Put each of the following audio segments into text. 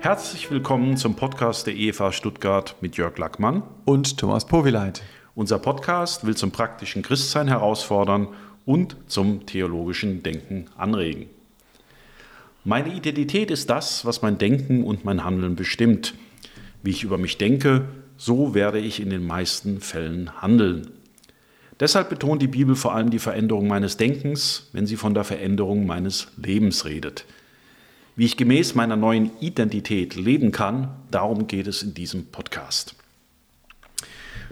Herzlich willkommen zum Podcast der EFA Stuttgart mit Jörg Lackmann und Thomas Powileit. Unser Podcast will zum praktischen Christsein herausfordern und zum theologischen Denken anregen. Meine Identität ist das, was mein Denken und mein Handeln bestimmt. Wie ich über mich denke, so werde ich in den meisten Fällen handeln. Deshalb betont die Bibel vor allem die Veränderung meines Denkens, wenn sie von der Veränderung meines Lebens redet. Wie ich gemäß meiner neuen Identität leben kann, darum geht es in diesem Podcast.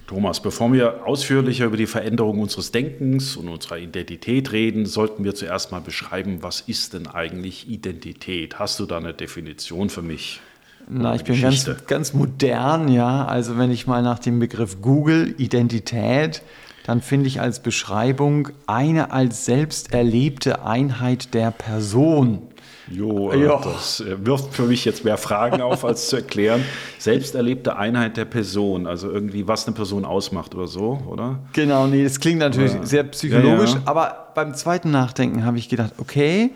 Thomas, bevor wir ausführlicher über die Veränderung unseres Denkens und unserer Identität reden, sollten wir zuerst mal beschreiben, was ist denn eigentlich Identität? Hast du da eine Definition für mich? Na, ich bin ganz, ganz modern, ja. Also wenn ich mal nach dem Begriff Google Identität, dann finde ich als Beschreibung eine als selbst erlebte Einheit der Person. Jo, äh, ja. das äh, wirft für mich jetzt mehr Fragen auf, als zu erklären. Selbsterlebte Einheit der Person, also irgendwie, was eine Person ausmacht oder so, oder? Genau, nee, das klingt natürlich oder? sehr psychologisch, ja, ja. aber beim zweiten Nachdenken habe ich gedacht, okay,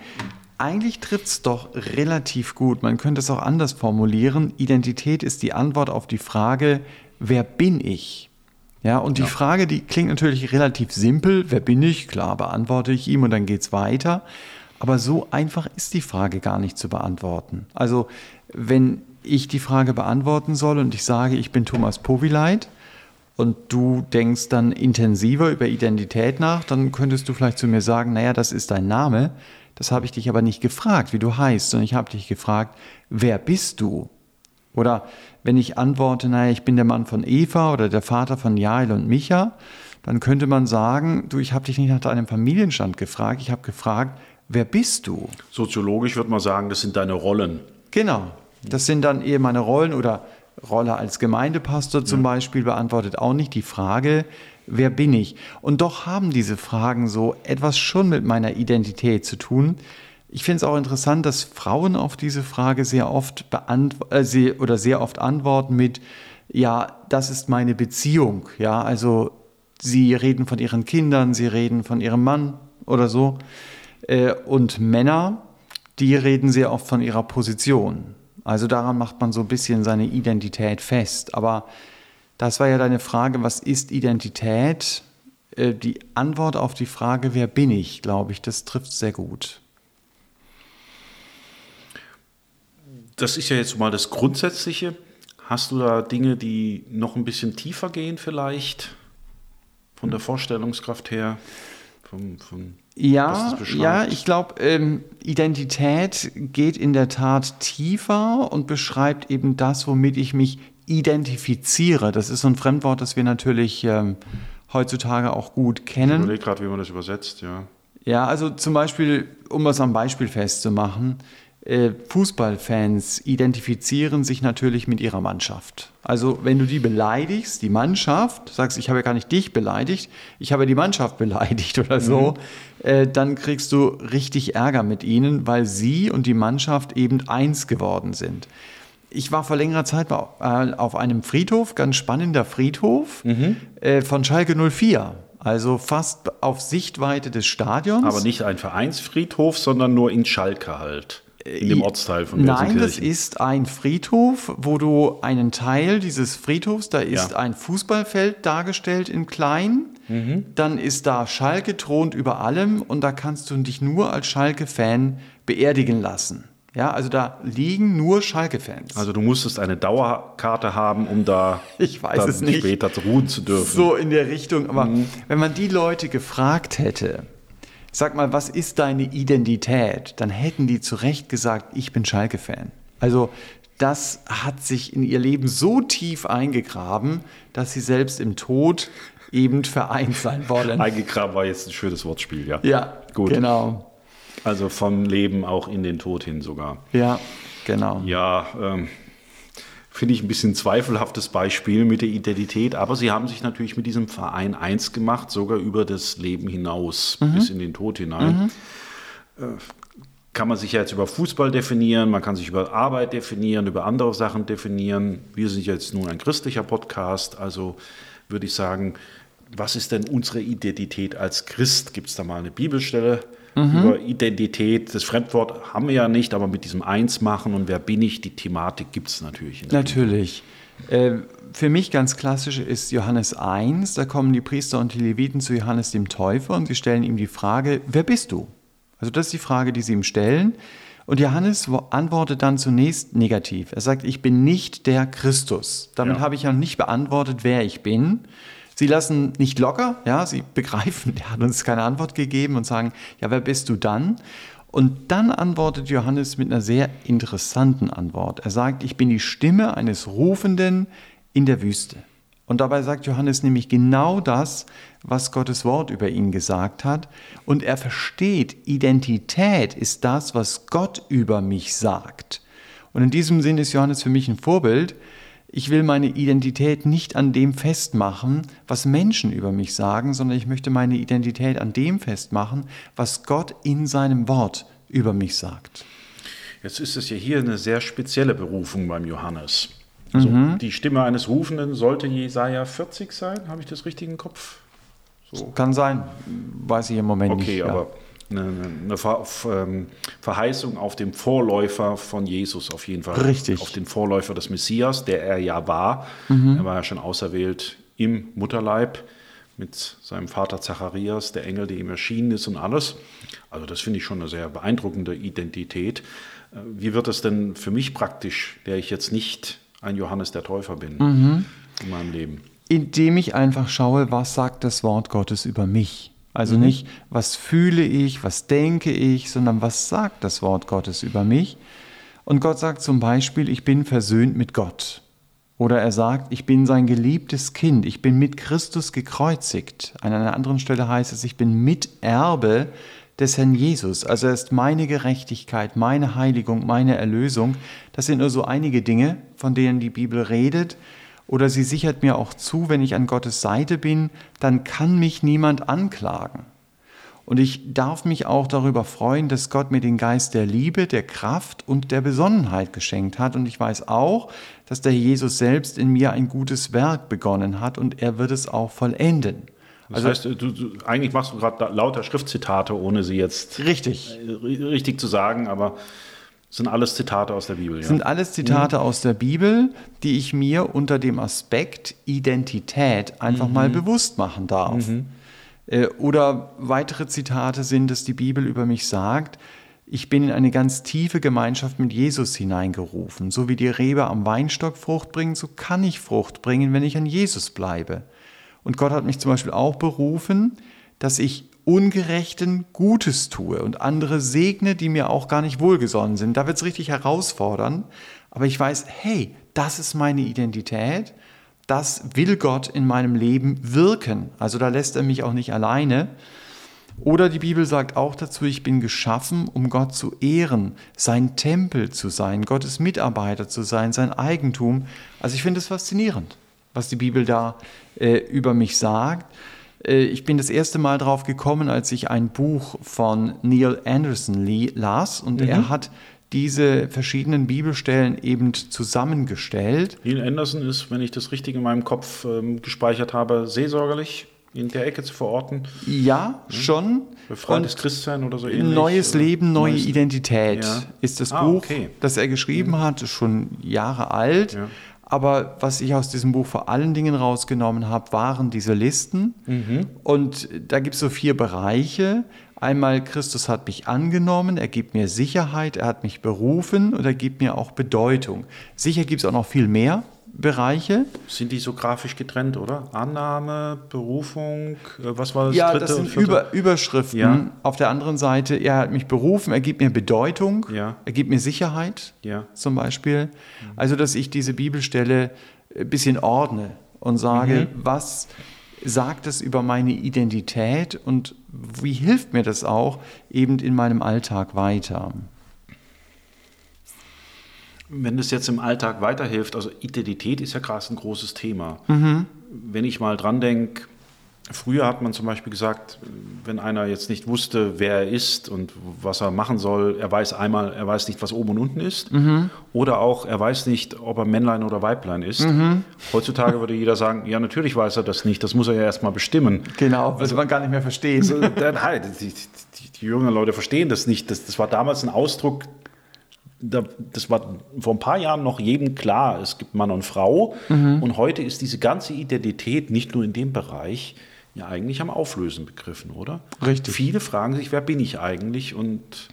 eigentlich trifft es doch relativ gut. Man könnte es auch anders formulieren. Identität ist die Antwort auf die Frage, wer bin ich? Ja, und die Frage, die klingt natürlich relativ simpel. Wer bin ich? Klar, beantworte ich ihm und dann geht es weiter. Aber so einfach ist die Frage gar nicht zu beantworten. Also wenn ich die Frage beantworten soll und ich sage, ich bin Thomas Powileit und du denkst dann intensiver über Identität nach, dann könntest du vielleicht zu mir sagen, naja, das ist dein Name. Das habe ich dich aber nicht gefragt, wie du heißt, sondern ich habe dich gefragt, wer bist du? Oder wenn ich antworte, naja, ich bin der Mann von Eva oder der Vater von Jael und Micha, dann könnte man sagen, du, ich habe dich nicht nach deinem Familienstand gefragt, ich habe gefragt, wer bist du? Soziologisch würde man sagen, das sind deine Rollen. Genau, das sind dann eher meine Rollen oder Rolle als Gemeindepastor zum ja. Beispiel beantwortet auch nicht die Frage, wer bin ich? Und doch haben diese Fragen so etwas schon mit meiner Identität zu tun. Ich finde es auch interessant, dass Frauen auf diese Frage sehr oft äh, oder sehr oft antworten mit ja, das ist meine Beziehung. Ja, also sie reden von ihren Kindern, sie reden von ihrem Mann oder so. Äh, und Männer, die reden sehr oft von ihrer Position. Also daran macht man so ein bisschen seine Identität fest. Aber das war ja deine Frage, was ist Identität? Äh, die Antwort auf die Frage, wer bin ich, glaube ich, das trifft sehr gut. Das ist ja jetzt mal das Grundsätzliche. Hast du da Dinge, die noch ein bisschen tiefer gehen vielleicht? Von der Vorstellungskraft her? Vom, vom ja, ja, ich glaube, ähm, Identität geht in der Tat tiefer und beschreibt eben das, womit ich mich identifiziere. Das ist so ein Fremdwort, das wir natürlich ähm, heutzutage auch gut kennen. Ich überlege gerade, wie man das übersetzt, ja. Ja, also zum Beispiel, um es am Beispiel festzumachen, Fußballfans identifizieren sich natürlich mit ihrer Mannschaft. Also wenn du die beleidigst, die Mannschaft, sagst, ich habe ja gar nicht dich beleidigt, ich habe die Mannschaft beleidigt oder so, mhm. äh, dann kriegst du richtig Ärger mit ihnen, weil sie und die Mannschaft eben eins geworden sind. Ich war vor längerer Zeit äh, auf einem Friedhof, ganz spannender Friedhof mhm. äh, von Schalke 04. Also fast auf Sichtweite des Stadions. Aber nicht ein Vereinsfriedhof, sondern nur in Schalke halt in dem Ortsteil von Nein, das ist ein Friedhof, wo du einen Teil dieses Friedhofs, da ist ja. ein Fußballfeld dargestellt in klein, mhm. dann ist da Schalke thront über allem und da kannst du dich nur als Schalke-Fan beerdigen lassen. Ja, also da liegen nur Schalke-Fans. Also du musstest eine Dauerkarte haben, um da ich weiß es nicht. später ruhen zu dürfen. So in der Richtung. Aber mhm. wenn man die Leute gefragt hätte, sag mal, was ist deine Identität? Dann hätten die zu Recht gesagt, ich bin Schalke-Fan. Also das hat sich in ihr Leben so tief eingegraben, dass sie selbst im Tod eben vereint sein wollen. Eingegraben war jetzt ein schönes Wortspiel, ja. Ja, gut. Genau. Also vom Leben auch in den Tod hin sogar. Ja, genau. Ja, ähm, finde ich ein bisschen zweifelhaftes Beispiel mit der Identität, aber sie haben sich natürlich mit diesem Verein eins gemacht, sogar über das Leben hinaus, mhm. bis in den Tod hinein. Mhm. Äh, kann man sich ja jetzt über Fußball definieren, man kann sich über Arbeit definieren, über andere Sachen definieren. Wir sind jetzt nun ein christlicher Podcast, also würde ich sagen, was ist denn unsere Identität als Christ? Gibt es da mal eine Bibelstelle, mhm. über Identität. Das Fremdwort haben wir ja nicht, aber mit diesem Eins machen und wer bin ich, die Thematik gibt es natürlich. natürlich. Äh, für mich ganz klassisch ist Johannes 1. Da kommen die Priester und die Leviten zu Johannes dem Täufer und sie stellen ihm die Frage, wer bist du? Also das ist die Frage, die sie ihm stellen. Und Johannes antwortet dann zunächst negativ. Er sagt, ich bin nicht der Christus. Damit ja. habe ich ja nicht beantwortet, wer ich bin. Sie lassen nicht locker, ja, sie begreifen, er hat uns keine Antwort gegeben und sagen, ja, wer bist du dann? Und dann antwortet Johannes mit einer sehr interessanten Antwort. Er sagt, ich bin die Stimme eines Rufenden in der Wüste. Und dabei sagt Johannes nämlich genau das, was Gottes Wort über ihn gesagt hat. Und er versteht, Identität ist das, was Gott über mich sagt. Und in diesem Sinn ist Johannes für mich ein Vorbild. Ich will meine Identität nicht an dem festmachen, was Menschen über mich sagen, sondern ich möchte meine Identität an dem festmachen, was Gott in seinem Wort über mich sagt. Jetzt ist es ja hier eine sehr spezielle Berufung beim Johannes. Also mhm. die Stimme eines Rufenden sollte Jesaja 40 sein, habe ich das richtig im Kopf? So. Kann sein, weiß ich im Moment okay, nicht. Okay, aber ja. Eine, eine Ver, ähm, Verheißung auf dem Vorläufer von Jesus auf jeden Fall. Richtig. Auf den Vorläufer des Messias, der er ja war. Mhm. Er war ja schon auserwählt im Mutterleib mit seinem Vater Zacharias, der Engel, der ihm erschienen ist und alles. Also das finde ich schon eine sehr beeindruckende Identität. Äh, wie wird es denn für mich praktisch, der ich jetzt nicht ein Johannes der Täufer bin mhm. in meinem Leben. Indem ich einfach schaue, was sagt das Wort Gottes über mich. Also mhm. nicht, was fühle ich, was denke ich, sondern was sagt das Wort Gottes über mich. Und Gott sagt zum Beispiel, ich bin versöhnt mit Gott. Oder er sagt, ich bin sein geliebtes Kind, ich bin mit Christus gekreuzigt. An einer anderen Stelle heißt es, ich bin Miterbe des Herrn Jesus. Also er ist meine Gerechtigkeit, meine Heiligung, meine Erlösung. Das sind nur so einige Dinge, von denen die Bibel redet. Oder sie sichert mir auch zu, wenn ich an Gottes Seite bin, dann kann mich niemand anklagen. Und ich darf mich auch darüber freuen, dass Gott mir den Geist der Liebe, der Kraft und der Besonnenheit geschenkt hat. Und ich weiß auch, dass der Jesus selbst in mir ein gutes Werk begonnen hat und er wird es auch vollenden. Das also, heißt, du, du, eigentlich machst du gerade lauter Schriftzitate, ohne sie jetzt richtig, äh, richtig zu sagen, aber sind alles Zitate aus der Bibel. Ja? Sind alles Zitate mhm. aus der Bibel, die ich mir unter dem Aspekt Identität einfach mhm. mal bewusst machen darf. Mhm. Äh, oder weitere Zitate sind, dass die Bibel über mich sagt, ich bin in eine ganz tiefe Gemeinschaft mit Jesus hineingerufen. So wie die Rebe am Weinstock Frucht bringt, so kann ich Frucht bringen, wenn ich an Jesus bleibe. Und Gott hat mich zum Beispiel auch berufen, dass ich Ungerechten Gutes tue und andere segne, die mir auch gar nicht wohlgesonnen sind. Da wird es richtig herausfordern. Aber ich weiß, hey, das ist meine Identität. Das will Gott in meinem Leben wirken. Also da lässt er mich auch nicht alleine. Oder die Bibel sagt auch dazu, ich bin geschaffen, um Gott zu ehren, sein Tempel zu sein, Gottes Mitarbeiter zu sein, sein Eigentum. Also ich finde es faszinierend was die Bibel da äh, über mich sagt. Äh, ich bin das erste Mal drauf gekommen, als ich ein Buch von Neil Anderson Lee las und mhm. er hat diese verschiedenen Bibelstellen eben zusammengestellt. Neil Anderson ist, wenn ich das richtig in meinem Kopf ähm, gespeichert habe, seelsorgerlich in der Ecke zu verorten? Ja, mhm. schon. Befreites Christsein oder so ähnlich? Neues Leben, neue Neues Identität ja. ist das ah, Buch, okay. das er geschrieben mhm. hat, schon Jahre alt. Ja. Aber was ich aus diesem Buch vor allen Dingen rausgenommen habe, waren diese Listen. Mhm. Und da gibt es so vier Bereiche. Einmal, Christus hat mich angenommen, er gibt mir Sicherheit, er hat mich berufen und er gibt mir auch Bedeutung. Sicher gibt es auch noch viel mehr. Bereiche. Sind die so grafisch getrennt, oder? Annahme, Berufung, äh, was war das ja, dritte? Ja, das sind Über, Überschriften. Ja. Auf der anderen Seite, er hat mich berufen, er gibt mir Bedeutung, ja. er gibt mir Sicherheit, ja. zum Beispiel. Also, dass ich diese Bibelstelle ein bisschen ordne und sage, mhm. was sagt es über meine Identität und wie hilft mir das auch eben in meinem Alltag weiter? Wenn es jetzt im Alltag weiterhilft, also Identität ist ja gerade ein großes Thema. Mhm. Wenn ich mal dran denke, Früher hat man zum Beispiel gesagt, wenn einer jetzt nicht wusste, wer er ist und was er machen soll, er weiß einmal, er weiß nicht, was oben und unten ist. Mhm. Oder auch, er weiß nicht, ob er Männlein oder Weiblein ist. Mhm. Heutzutage würde jeder sagen, ja, natürlich weiß er das nicht, das muss er ja erstmal bestimmen. Genau, was also, man gar nicht mehr versteht. So, nein, die, die, die, jüngeren Leute verstehen das nicht. Das, das war damals ein Ausdruck, das war vor ein paar Jahren noch jedem klar, es gibt Mann und Frau. Mhm. Und heute ist diese ganze Identität nicht nur in dem Bereich, ja eigentlich am Auflösen begriffen, oder? Richtig. Viele fragen sich, wer bin ich eigentlich und,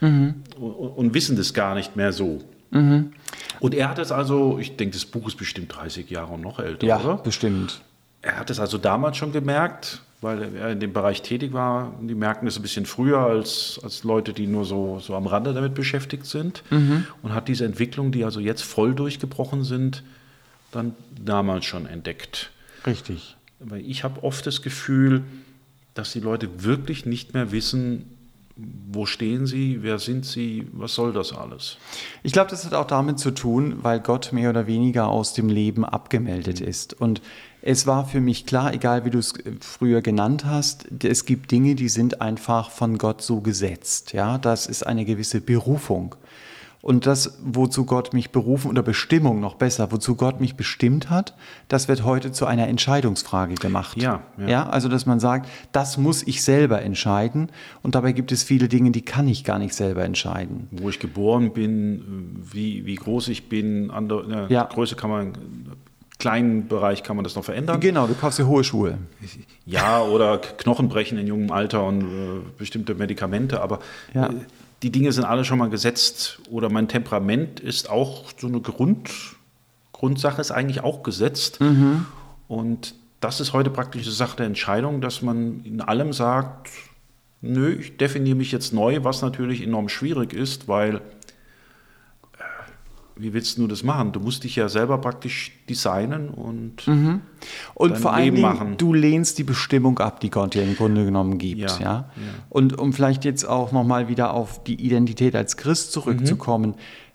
mhm. und, und, wissen das gar nicht mehr so. Mhm. Und er hat es also, ich denke, das Buch ist bestimmt 30 Jahre und noch älter, ja, oder? bestimmt. Er hat es also damals schon gemerkt, weil er in dem Bereich tätig war. Die merken es ein bisschen früher als, als Leute, die nur so, so am Rande damit beschäftigt sind. Mhm. Und hat diese Entwicklung, die also jetzt voll durchgebrochen sind, dann damals schon entdeckt. Richtig. Weil ich habe oft das Gefühl, dass die Leute wirklich nicht mehr wissen, wo stehen sie, wer sind sie, was soll das alles? Ich glaube, das hat auch damit zu tun, weil Gott mehr oder weniger aus dem Leben abgemeldet ist. Und es war für mich klar, egal wie du es früher genannt hast, es gibt Dinge, die sind einfach von Gott so gesetzt. Ja, das ist eine gewisse Berufung. Und das, wozu Gott mich berufen, oder Bestimmung noch besser, wozu Gott mich bestimmt hat, das wird heute zu einer Entscheidungsfrage gemacht. Ja, ja. ja, also dass man sagt, das muss ich selber entscheiden. Und dabei gibt es viele Dinge, die kann ich gar nicht selber entscheiden. Wo ich geboren bin, wie, wie groß ich bin, andere, ja. Größe kann man kleinen Bereich kann man das noch verändern. Genau, du kaufst dir hohe Schuhe. Ja, oder Knochenbrechen in jungem Alter und äh, bestimmte Medikamente, aber ja. äh, die Dinge sind alle schon mal gesetzt oder mein Temperament ist auch so eine Grund, Grundsache ist eigentlich auch gesetzt. Mhm. Und das ist heute praktisch eine Sache der Entscheidung, dass man in allem sagt, nö, ich definiere mich jetzt neu, was natürlich enorm schwierig ist, weil wie willst du das machen? Du musst dich ja selber praktisch designen und, mhm. und vor allem machen. du lehnst die Bestimmung ab, die Gott dir im Grunde genommen gibt. Ja, ja? ja. Und um vielleicht jetzt auch nochmal wieder auf die Identität als Christ zurückzukommen,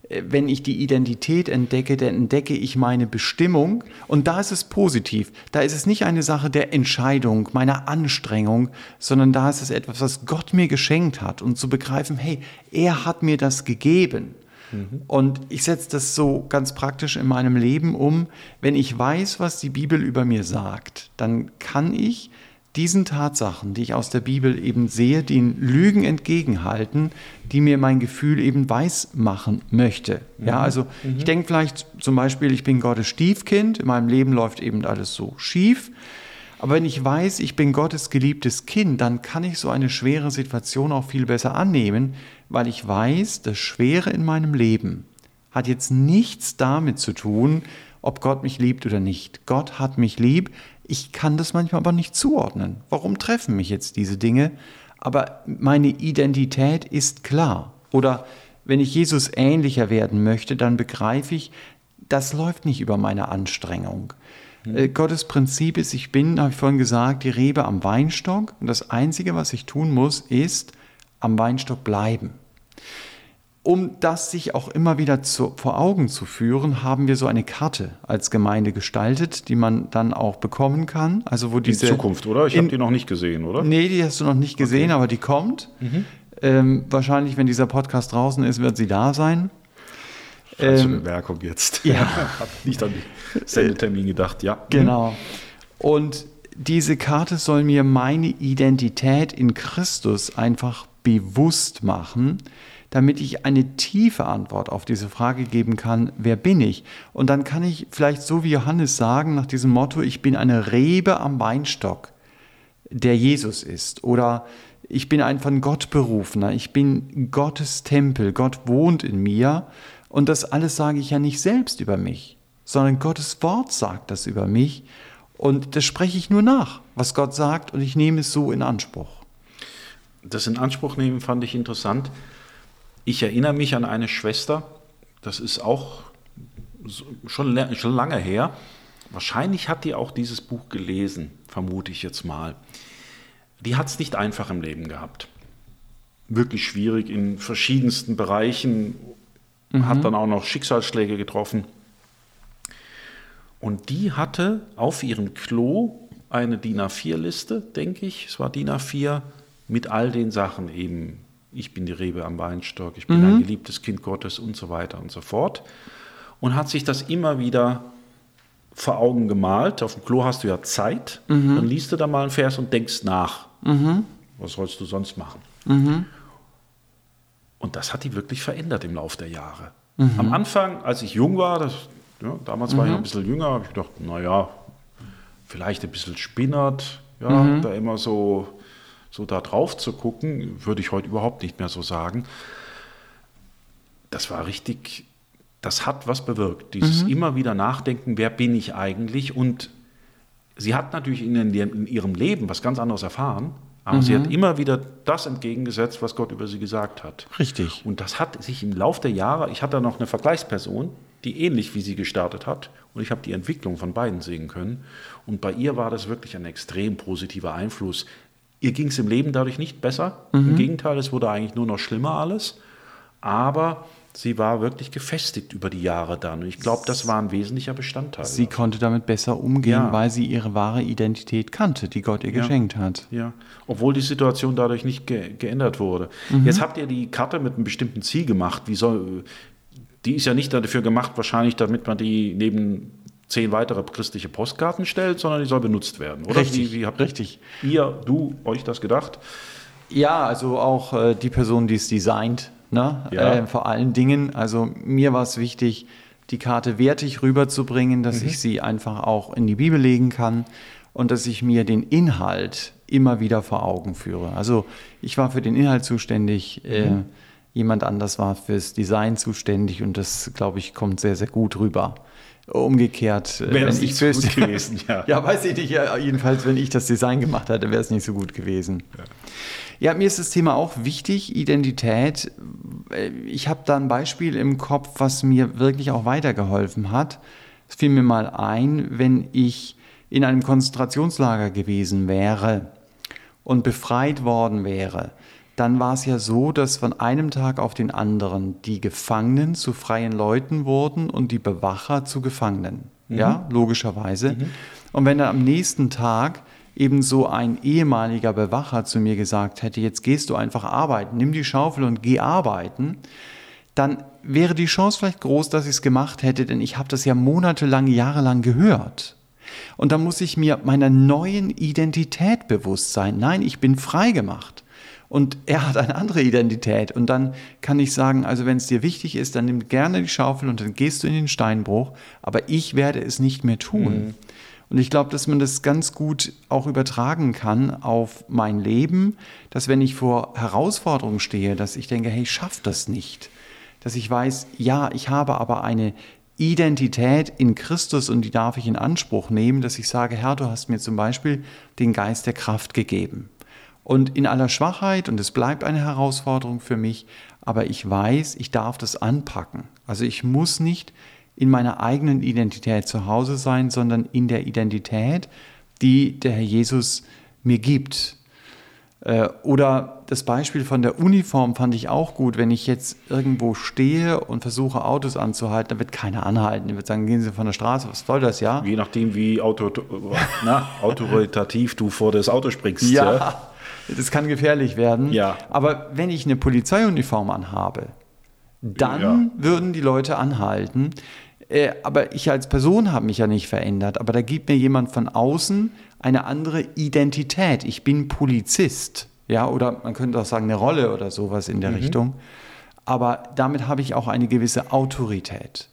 mhm. wenn ich die Identität entdecke, dann entdecke ich meine Bestimmung und da ist es positiv. Da ist es nicht eine Sache der Entscheidung, meiner Anstrengung, sondern da ist es etwas, was Gott mir geschenkt hat und zu begreifen, hey, er hat mir das gegeben. Und ich setze das so ganz praktisch in meinem Leben um. Wenn ich weiß, was die Bibel über mir sagt, dann kann ich diesen Tatsachen, die ich aus der Bibel eben sehe, den Lügen entgegenhalten, die mir mein Gefühl eben weiß machen möchte. Mhm. Ja, also mhm. ich denke vielleicht zum Beispiel, ich bin Gottes Stiefkind, in meinem Leben läuft eben alles so schief. Aber wenn ich weiß, ich bin Gottes geliebtes Kind, dann kann ich so eine schwere Situation auch viel besser annehmen, weil ich weiß, das Schwere in meinem Leben hat jetzt nichts damit zu tun, ob Gott mich liebt oder nicht. Gott hat mich lieb. Ich kann das manchmal aber nicht zuordnen. Warum treffen mich jetzt diese Dinge? Aber meine Identität ist klar. Oder wenn ich Jesus ähnlicher werden möchte, dann begreife ich, das läuft nicht über meine Anstrengung. Mhm. Gottes Prinzip ist, ich bin, habe ich vorhin gesagt, die Rebe am Weinstock und das Einzige, was ich tun muss, ist am Weinstock bleiben. Um das sich auch immer wieder zu, vor Augen zu führen, haben wir so eine Karte als Gemeinde gestaltet, die man dann auch bekommen kann. Also wo diese, in Zukunft, oder? Ich habe die noch nicht gesehen, oder? Nee, die hast du noch nicht gesehen, okay. aber die kommt. Mhm. Ähm, wahrscheinlich, wenn dieser Podcast draußen ist, wird sie da sein. Falsche ähm, Bemerkung jetzt. Ja. Habe nicht an den Sendetermin gedacht, ja. Genau. Und diese Karte soll mir meine Identität in Christus einfach bewusst machen, damit ich eine tiefe Antwort auf diese Frage geben kann, wer bin ich? Und dann kann ich vielleicht so wie Johannes sagen, nach diesem Motto, ich bin eine Rebe am Weinstock, der Jesus ist. Oder ich bin ein von Gott berufener, ich bin Gottes Tempel, Gott wohnt in mir und das alles sage ich ja nicht selbst über mich, sondern Gottes Wort sagt das über mich. Und das spreche ich nur nach, was Gott sagt, und ich nehme es so in Anspruch. Das in Anspruch nehmen fand ich interessant. Ich erinnere mich an eine Schwester, das ist auch schon, schon lange her. Wahrscheinlich hat die auch dieses Buch gelesen, vermute ich jetzt mal. Die hat es nicht einfach im Leben gehabt. Wirklich schwierig in verschiedensten Bereichen mhm. hat dann auch noch Schicksalsschläge getroffen. Und die hatte auf ihrem Klo eine DIN A4-Liste, denke ich. Es war DIN A4 mit all den Sachen eben. Ich bin die Rebe am Weinstock, ich bin mhm. ein geliebtes Kind Gottes und so weiter und so fort. Und hat sich das immer wieder vor Augen gemalt. Auf dem Klo hast du ja Zeit. Mhm. Dann liest du da mal einen Vers und denkst nach. Mhm. Was sollst du sonst machen? Mhm. Und das hat die wirklich verändert im Laufe der Jahre. Mhm. Am Anfang, als ich jung war, das, ja, damals war ich noch ein mhm. bisschen jünger, habe ich gedacht, naja, vielleicht ein bisschen spinnert, ja, da immer so, so da drauf zu gucken, würde ich heute überhaupt nicht mehr so sagen. Das war richtig, das hat was bewirkt. Dieses mhm. immer wieder nachdenken, wer bin ich eigentlich? Und sie hat natürlich in, in ihrem Leben was ganz anderes erfahren. Aber mhm. sie hat mhm. immer wieder das entgegengesetzt, was Gott über sie gesagt hat. Richtig. Und das hat sich im Laufe der Jahre, ich hatte noch eine Vergleichsperson, die ähnlich wie sie gestartet hat, und ich habe die Entwicklung von beiden sehen können. Und bei ihr war das wirklich ein extrem positiver Einfluss. Ihr ging es im Leben dadurch nicht besser. Mhm. Im Gegenteil, es wurde eigentlich nur noch schlimmer alles. Aber sie war wirklich gefestigt über die Jahre dann. Und ich glaube, das war ein wesentlicher Bestandteil. Sie konnte damit besser umgehen, ja. weil sie ihre wahre Identität kannte, die Gott ihr ja. geschenkt hat. Ja, obwohl die Situation dadurch nicht ge geändert wurde. Mhm. Jetzt habt ihr die Karte mit einem bestimmten Ziel gemacht. Wie soll, die ist ja nicht dafür gemacht, wahrscheinlich, damit man die neben zehn weitere christliche Postkarten stellt, sondern die soll benutzt werden, oder? Richtig, wie, wie habt richtig. ihr, du, euch das gedacht? Ja, also auch äh, die Person, die es designt, Ne? Ja. Äh, vor allen Dingen, also mir war es wichtig, die Karte wertig rüberzubringen, dass mhm. ich sie einfach auch in die Bibel legen kann und dass ich mir den Inhalt immer wieder vor Augen führe. Also ich war für den Inhalt zuständig, äh, mhm. äh, jemand anders war fürs Design zuständig und das, glaube ich, kommt sehr, sehr gut rüber. Umgekehrt, äh, wäre es nicht so gut gewesen, ja. ja, weiß ich nicht. Ja, jedenfalls, wenn ich das Design gemacht hätte, wäre es nicht so gut gewesen. Ja. Ja, mir ist das Thema auch wichtig, Identität. Ich habe da ein Beispiel im Kopf, was mir wirklich auch weitergeholfen hat. Es fiel mir mal ein, wenn ich in einem Konzentrationslager gewesen wäre und befreit worden wäre, dann war es ja so, dass von einem Tag auf den anderen die Gefangenen zu freien Leuten wurden und die Bewacher zu Gefangenen. Mhm. Ja, logischerweise. Mhm. Und wenn dann am nächsten Tag ebenso ein ehemaliger Bewacher zu mir gesagt hätte, jetzt gehst du einfach arbeiten, nimm die Schaufel und geh arbeiten, dann wäre die Chance vielleicht groß, dass ich es gemacht hätte, denn ich habe das ja monatelang, jahrelang gehört. Und da muss ich mir meiner neuen Identität bewusst sein. Nein, ich bin frei gemacht. Und er hat eine andere Identität. Und dann kann ich sagen, also wenn es dir wichtig ist, dann nimm gerne die Schaufel und dann gehst du in den Steinbruch. Aber ich werde es nicht mehr tun. Mhm. Und ich glaube, dass man das ganz gut auch übertragen kann auf mein Leben, dass wenn ich vor Herausforderungen stehe, dass ich denke, hey, ich schaffe das nicht. Dass ich weiß, ja, ich habe aber eine Identität in Christus und die darf ich in Anspruch nehmen, dass ich sage, Herr, du hast mir zum Beispiel den Geist der Kraft gegeben. Und in aller Schwachheit, und es bleibt eine Herausforderung für mich, aber ich weiß, ich darf das anpacken. Also ich muss nicht in meiner eigenen Identität zu Hause sein, sondern in der Identität, die der Herr Jesus mir gibt. Äh, oder das Beispiel von der Uniform fand ich auch gut. Wenn ich jetzt irgendwo stehe und versuche, Autos anzuhalten, dann wird keiner anhalten. Die wird sagen, gehen Sie von der Straße, was soll das, ja? Je nachdem, wie autoritativ du vor das Auto springst. Ja, ja, das kann gefährlich werden. Ja. Aber wenn ich eine Polizeiuniform anhabe, dann ja. würden die Leute anhalten. Äh, aber ich als Person habe mich ja nicht verändert. Aber da gibt mir jemand von außen eine andere Identität. Ich bin Polizist. Ja, oder man könnte auch sagen, eine Rolle oder sowas in der mhm. Richtung. Aber damit habe ich auch eine gewisse Autorität.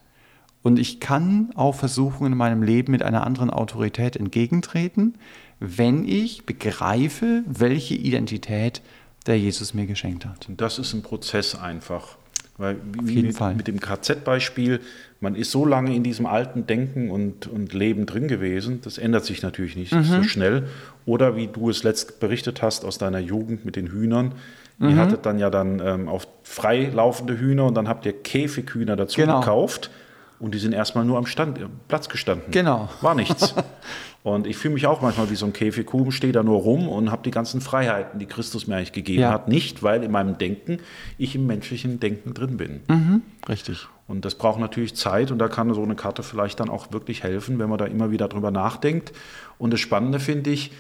Und ich kann auch versuchen, in meinem Leben mit einer anderen Autorität entgegentreten, wenn ich begreife, welche Identität der Jesus mir geschenkt hat. Und das ist ein Prozess einfach. Weil wie mit, mit, dem KZ-Beispiel, man ist so lange in diesem alten Denken und, und Leben drin gewesen, das ändert sich natürlich nicht mhm. so schnell. Oder wie du es letzt berichtet hast aus deiner Jugend mit den Hühnern. Mhm. Ihr hattet dann ja dann ähm, auf frei laufende Hühner und dann habt ihr Käfighühner dazu genau. gekauft. Und die sind erstmal nur am Stand, Platz gestanden. Genau. War nichts. und ich fühle mich auch manchmal wie so ein Käfigkuchen, stehe da nur rum und habe die ganzen Freiheiten, die Christus mir eigentlich gegeben ja. hat, nicht, weil in meinem Denken ich im menschlichen Denken drin bin. Mhm, richtig. Und das braucht natürlich Zeit und da kann so eine Karte vielleicht dann auch wirklich helfen, wenn man da immer wieder drüber nachdenkt. Und das Spannende finde ich,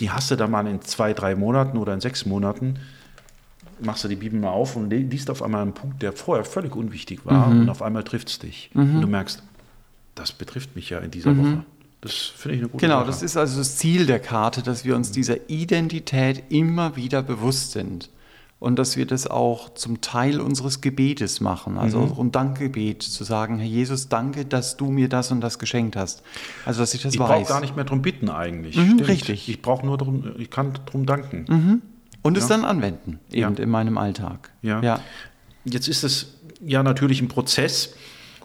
die hast du dann mal in zwei, drei Monaten oder in sechs Monaten machst du die Bibel mal auf und liest auf einmal einen Punkt, der vorher völlig unwichtig war mhm. und auf einmal trifft es dich. Mhm. Und du merkst, das betrifft mich ja in dieser mhm. Woche. Das finde ich eine gute Genau, Sache. das ist also das Ziel der Karte, dass wir uns dieser Identität immer wieder bewusst sind und dass wir das auch zum Teil unseres Gebetes machen, also mhm. ein Dankgebet zu sagen, Herr Jesus, danke, dass du mir das und das geschenkt hast. Also dass ich das ich weiß. Ich brauche gar nicht mehr darum bitten eigentlich. Mhm, richtig. Ich brauche nur darum, ich kann darum danken. Mhm. Und ja. es dann anwenden, eben ja. in meinem Alltag. Ja. ja. Jetzt ist es ja natürlich ein Prozess.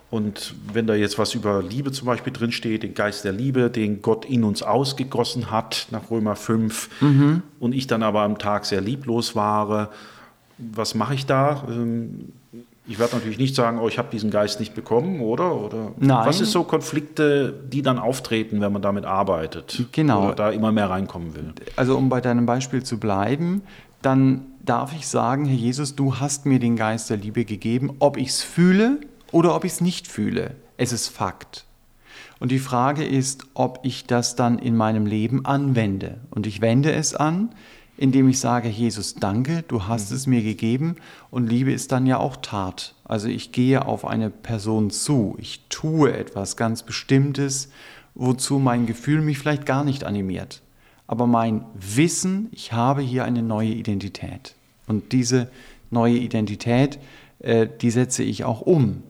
Und wenn da jetzt was über Liebe zum Beispiel drinsteht, den Geist der Liebe, den Gott in uns ausgegossen hat, nach Römer 5, mhm. und ich dann aber am Tag sehr lieblos war, was mache ich da? Ich werde natürlich nicht sagen, oh, ich habe diesen Geist nicht bekommen, oder? oder Nein. Was ist so Konflikte, die dann auftreten, wenn man damit arbeitet? Genau. Oder da immer mehr reinkommen will? Also um bei deinem Beispiel zu bleiben, dann darf ich sagen, Herr Jesus, du hast mir den Geist der Liebe gegeben, ob ich es fühle oder ob ich es nicht fühle. Es ist Fakt. Und die Frage ist, ob ich das dann in meinem Leben anwende. Und ich wende es an, indem ich sage, Jesus, danke, du hast mhm. es mir gegeben. Und Liebe ist dann ja auch Tat. Also ich gehe auf eine Person zu, ich tue etwas ganz Bestimmtes, wozu mein Gefühl mich vielleicht gar nicht animiert. Aber mein Wissen, ich habe hier eine neue Identität. Und diese neue Identität, äh, die setze ich auch um.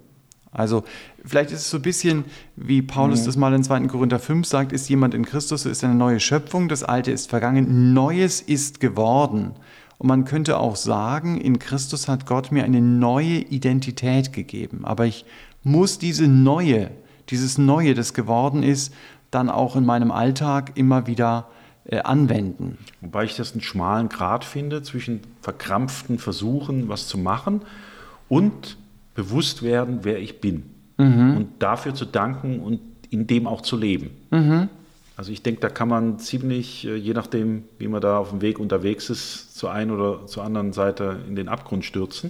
Also vielleicht ist es so ein bisschen, wie Paulus mhm. das mal in 2. Korinther 5 sagt, ist jemand in Christus, so ist eine neue Schöpfung, das Alte ist vergangen, Neues ist geworden. Und man könnte auch sagen, in Christus hat Gott mir eine neue Identität gegeben. Aber ich muss diese neue, dieses Neue, das geworden ist, dann auch in meinem Alltag immer wieder äh, anwenden. Wobei ich das einen schmalen Grad finde zwischen verkrampften Versuchen, was zu machen und bewusst werden, wer ich bin. Mhm. Und dafür zu danken und in dem auch zu leben. Mhm. Also ich denke, da kann man ziemlich, äh, je nachdem, wie man da auf dem Weg unterwegs ist, zur einen oder zur anderen Seite in den Abgrund stürzen.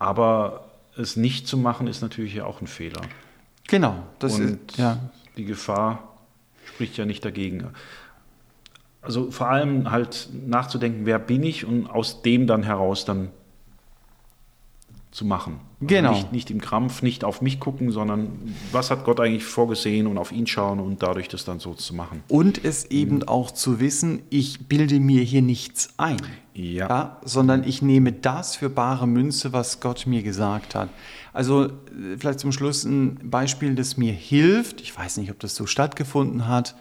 Aber es nicht zu machen, ist natürlich auch ein Fehler. Genau, das und ist ja. die Gefahr spricht ja nicht dagegen. Also vor allem halt nachzudenken, wer bin ich und aus dem dann heraus dann zu machen. Also genau. Nicht, nicht, im Krampf, nicht auf mich gucken, sondern was hat Gott eigentlich vorgesehen und auf ihn schauen und dadurch das dann so zu machen. Und es eben mhm. auch zu wissen, ich bilde mir hier nichts ein, ja. ja. sondern ich nehme das für bare Münze, was Gott mir gesagt hat. Also äh, vielleicht zum Schluss ein Beispiel, das mir hilft. Ich weiß nicht, ob das so stattgefunden hat.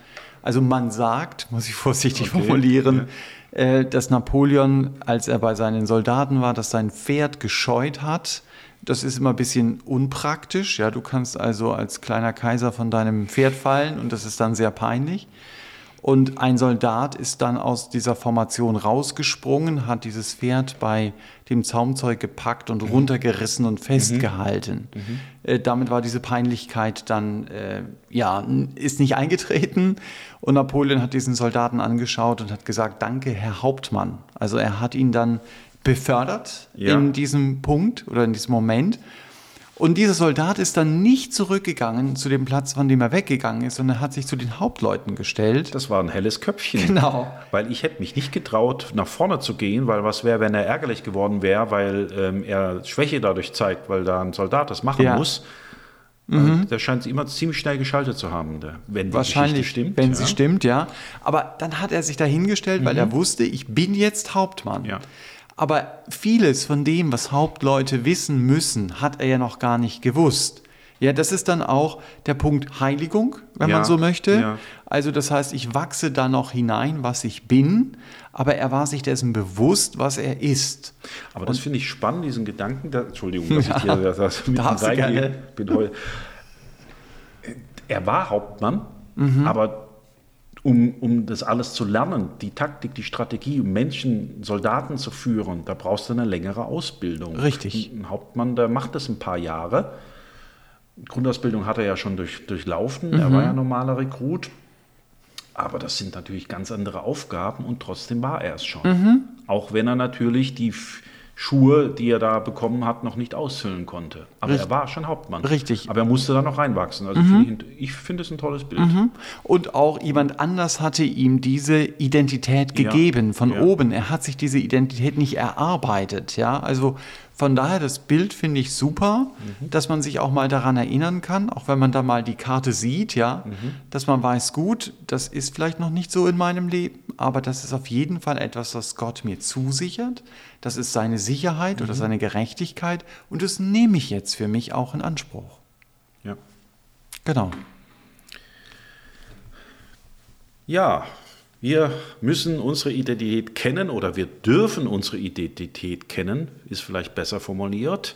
Also man sagt, muss ich vorsichtig okay. formulieren, ja äh, dass Napoleon, als er bei seinen Soldaten war, dass sein Pferd gescheut hat. Das ist immer ein bisschen unpraktisch. Ja, du kannst also als kleiner Kaiser von deinem Pferd fallen und das ist dann sehr peinlich. Und ein Soldat ist dann aus dieser Formation rausgesprungen, hat dieses Pferd bei dem Zaumzeug gepackt und mhm. runtergerissen und festgehalten. Mhm. mhm. Äh, damit war diese Peinlichkeit dann, äh, ja, ist nicht eingetreten. Und Napoleon hat diesen Soldaten angeschaut und hat gesagt, danke, Herr Hauptmann. Also er hat ihn dann befördert ja. in diesem Punkt oder in diesem Moment. Und dieser Soldat ist dann nicht zurückgegangen zu dem Platz, von dem er weggegangen ist, sondern hat sich zu den Hauptleuten gestellt. Das war ein helles Köpfchen. Genau. Weil ich hätte mich nicht getraut, nach vorne zu gehen, weil was wäre, wenn er ärgerlich geworden wäre, weil ähm, er Schwäche dadurch zeigt, weil da ein Soldat das machen ja. muss. Mhm. Der scheint immer ziemlich schnell geschaltet zu haben, wenn die Wahrscheinlich, Geschichte stimmt. Wenn ja. sie stimmt, ja. Aber dann hat er sich dahingestellt, mhm. weil er wusste, ich bin jetzt Hauptmann. Ja. Aber vieles von dem, was Hauptleute wissen müssen, hat er ja noch gar nicht gewusst. Ja, das ist dann auch der Punkt Heiligung, wenn ja, man so möchte. Ja. Also das heißt, ich wachse da noch hinein, was ich bin, aber er war sich dessen bewusst, was er ist. Aber das finde ich spannend, diesen Gedanken. Da, Entschuldigung, dass ja, ich hier das mit reingehe. Bin heute, er war Hauptmann, mhm. aber um, um das alles zu lernen, die Taktik, die Strategie, um Menschen, Soldaten zu führen, da brauchst du eine längere Ausbildung. Richtig. Ein Hauptmann, der macht das ein paar Jahre. Grundausbildung hat er ja schon durch, durchlaufen. Mhm. Er war ja normaler Rekrut. Aber das sind natürlich ganz andere Aufgaben und trotzdem war er es schon. Mhm. Auch wenn er natürlich die Schuhe, die er da bekommen hat, noch nicht ausfüllen konnte. Aber Richtig. er war schon Hauptmann. Richtig. Aber er musste da noch reinwachsen. Also mhm. ich finde es ein tolles Bild. Mhm. Und auch jemand anders hatte ihm diese Identität gegeben ja. von ja. oben. Er hat sich diese Identität nicht erarbeitet. Ja, also von daher, das Bild finde ich super, mhm. dass man sich auch mal daran erinnern kann, auch wenn man da mal die Karte sieht, ja, mhm. dass man weiß, gut, das ist vielleicht noch nicht so in meinem Leben, aber das ist auf jeden Fall etwas, was Gott mir zusichert. Das ist seine Sicherheit mhm. oder seine Gerechtigkeit und das nehme ich jetzt für mich auch in Anspruch. Ja. Genau. Ja, wir müssen unsere Identität kennen oder wir dürfen unsere Identität kennen, ist vielleicht besser formuliert,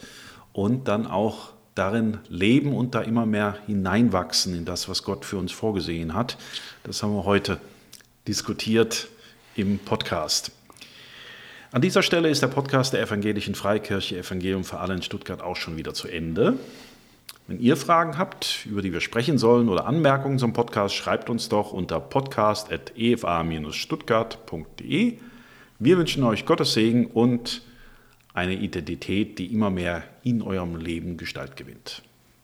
und dann auch darin leben und da immer mehr hineinwachsen in das, was Gott für uns vorgesehen hat. Das haben wir heute diskutiert im Podcast. An dieser Stelle ist der Podcast der Evangelischen Freikirche Evangelium für alle in Stuttgart auch schon wieder zu Ende. Wenn ihr Fragen habt, über die wir sprechen sollen oder Anmerkungen zum Podcast, schreibt uns doch unter podcast.efa-stuttgart.de. Wir wünschen euch Gottes Segen und eine Identität, die immer mehr in eurem Leben Gestalt gewinnt.